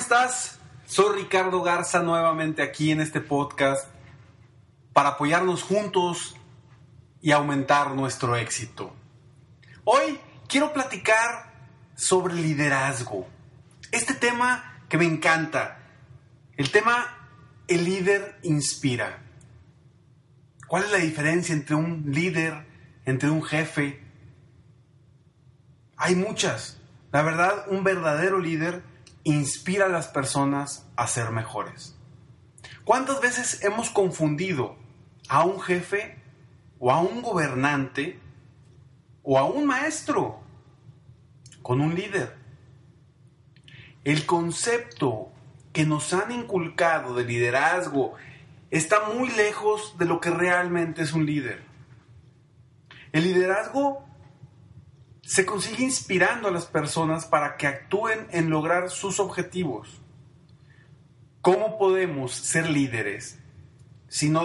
Estás? Soy Ricardo Garza nuevamente aquí en este podcast para apoyarnos juntos y aumentar nuestro éxito. Hoy quiero platicar sobre liderazgo. Este tema que me encanta. El tema El líder inspira. ¿Cuál es la diferencia entre un líder, entre un jefe? Hay muchas. La verdad, un verdadero líder inspira a las personas a ser mejores. ¿Cuántas veces hemos confundido a un jefe o a un gobernante o a un maestro con un líder? El concepto que nos han inculcado de liderazgo está muy lejos de lo que realmente es un líder. El liderazgo se consigue inspirando a las personas para que actúen en lograr sus objetivos. ¿Cómo podemos ser líderes si no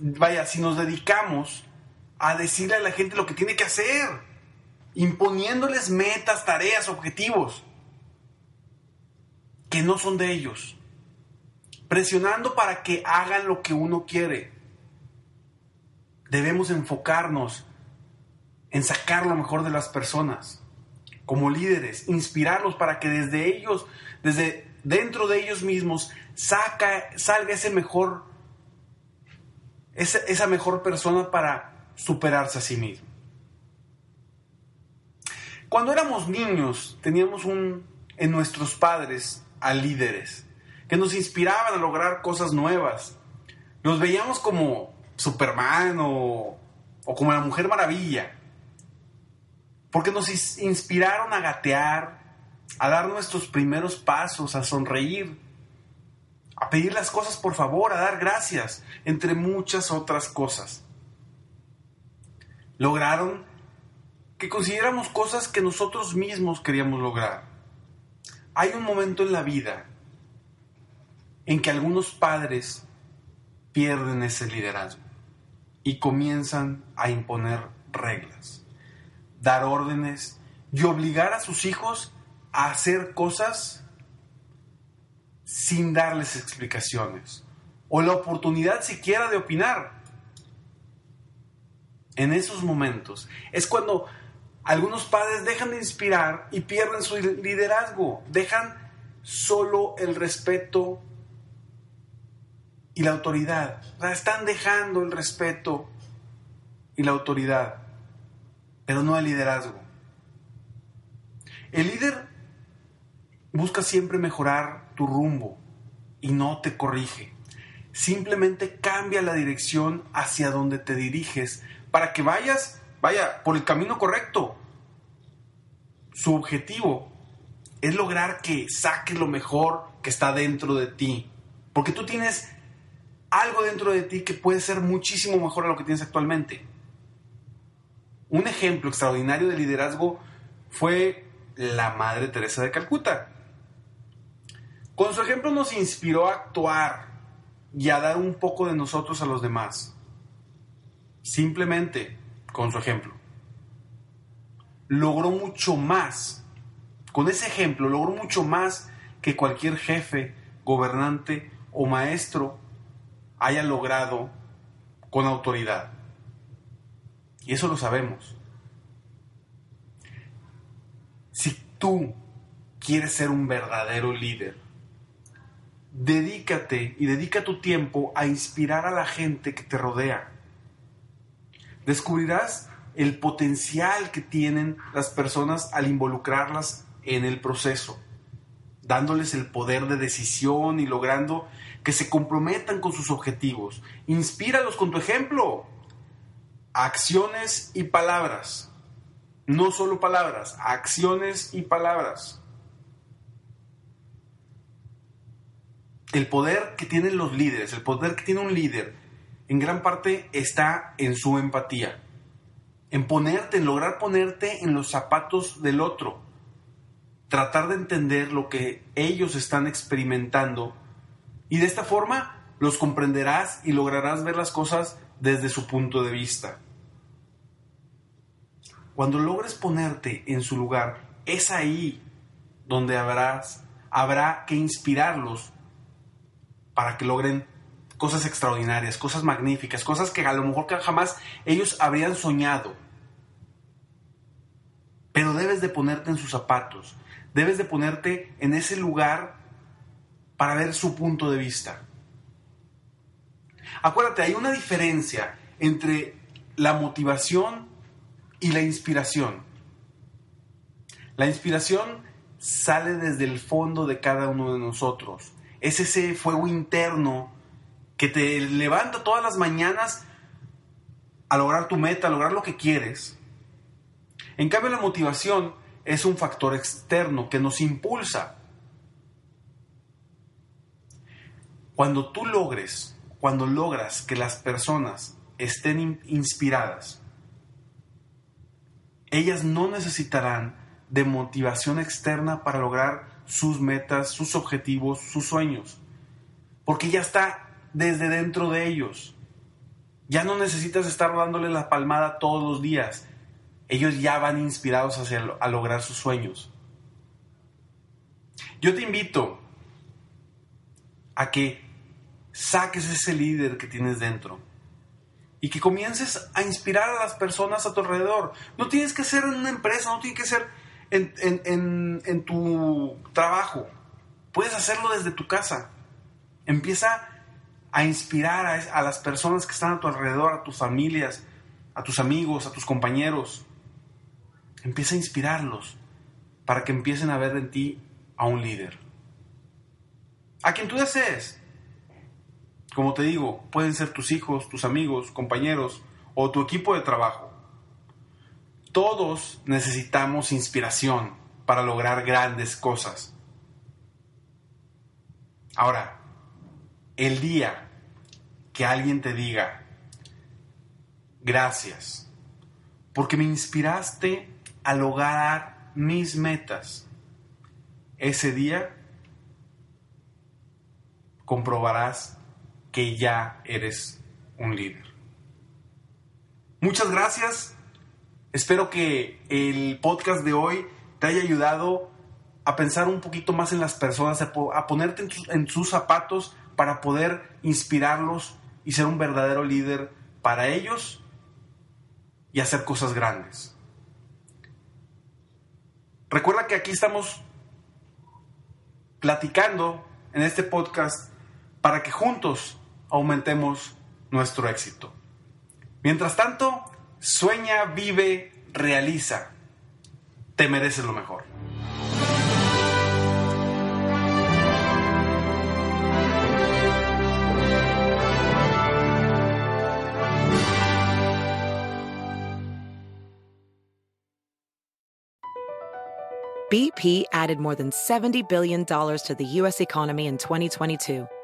vaya, si nos dedicamos a decirle a la gente lo que tiene que hacer, imponiéndoles metas, tareas, objetivos que no son de ellos, presionando para que hagan lo que uno quiere? Debemos enfocarnos en sacar lo mejor de las personas, como líderes, inspirarlos para que desde ellos, desde dentro de ellos mismos, saca, salga ese mejor, esa, mejor persona para superarse a sí mismo. Cuando éramos niños, teníamos un, en nuestros padres a líderes que nos inspiraban a lograr cosas nuevas. Los veíamos como Superman o, o como la Mujer Maravilla porque nos inspiraron a gatear, a dar nuestros primeros pasos, a sonreír, a pedir las cosas por favor, a dar gracias, entre muchas otras cosas. Lograron que consiguiéramos cosas que nosotros mismos queríamos lograr. Hay un momento en la vida en que algunos padres pierden ese liderazgo y comienzan a imponer reglas dar órdenes y obligar a sus hijos a hacer cosas sin darles explicaciones o la oportunidad siquiera de opinar. En esos momentos es cuando algunos padres dejan de inspirar y pierden su liderazgo, dejan solo el respeto y la autoridad. están dejando el respeto y la autoridad pero no el liderazgo. El líder busca siempre mejorar tu rumbo y no te corrige. Simplemente cambia la dirección hacia donde te diriges para que vayas, vaya, por el camino correcto. Su objetivo es lograr que saques lo mejor que está dentro de ti. Porque tú tienes algo dentro de ti que puede ser muchísimo mejor a lo que tienes actualmente. Un ejemplo extraordinario de liderazgo fue la Madre Teresa de Calcuta. Con su ejemplo nos inspiró a actuar y a dar un poco de nosotros a los demás. Simplemente con su ejemplo. Logró mucho más. Con ese ejemplo logró mucho más que cualquier jefe, gobernante o maestro haya logrado con autoridad. Y eso lo sabemos. Si tú quieres ser un verdadero líder, dedícate y dedica tu tiempo a inspirar a la gente que te rodea. Descubrirás el potencial que tienen las personas al involucrarlas en el proceso, dándoles el poder de decisión y logrando que se comprometan con sus objetivos. Inspíralos con tu ejemplo. Acciones y palabras. No solo palabras, acciones y palabras. El poder que tienen los líderes, el poder que tiene un líder, en gran parte está en su empatía en ponerte, en lograr ponerte en los zapatos del otro, tratar de entender lo que ellos están experimentando y de esta forma los comprenderás y lograrás ver las cosas desde su punto de vista. Cuando logres ponerte en su lugar, es ahí donde habrás, habrá que inspirarlos para que logren cosas extraordinarias, cosas magníficas, cosas que a lo mejor jamás ellos habrían soñado. Pero debes de ponerte en sus zapatos, debes de ponerte en ese lugar para ver su punto de vista. Acuérdate, hay una diferencia entre la motivación y la inspiración. La inspiración sale desde el fondo de cada uno de nosotros. Es ese fuego interno que te levanta todas las mañanas a lograr tu meta, a lograr lo que quieres. En cambio, la motivación es un factor externo que nos impulsa. Cuando tú logres, cuando logras que las personas estén inspiradas, ellas no necesitarán de motivación externa para lograr sus metas, sus objetivos, sus sueños, porque ya está desde dentro de ellos. Ya no necesitas estar dándole la palmada todos los días. Ellos ya van inspirados hacia a lograr sus sueños. Yo te invito a que saques ese líder que tienes dentro y que comiences a inspirar a las personas a tu alrededor. No tienes que ser en una empresa, no tienes que ser en, en tu trabajo. Puedes hacerlo desde tu casa. Empieza a inspirar a, las personas que están a tu alrededor, a tus familias, a tus amigos, a tus compañeros. Empieza a inspirarlos para que empiecen a ver en ti a un líder. A quien tú desees. Como te digo, pueden ser tus hijos, tus amigos, compañeros o tu equipo de trabajo. Todos necesitamos inspiración para lograr grandes cosas. Ahora, el día que alguien te diga, gracias, porque me inspiraste a lograr mis metas, ese día comprobarás que ya eres un líder. Muchas gracias. Espero que el podcast de hoy te haya ayudado a pensar un poquito más en las personas, a, ponerte en sus zapatos para poder inspirarlos y ser un verdadero líder para ellos y hacer cosas grandes. Recuerda que aquí estamos platicando en este podcast para que juntos aumentemos nuestro éxito. Mientras tanto, sueña, vive, realiza. Te mereces lo mejor. BP added more than $70 billion to the U.S. economy in 2022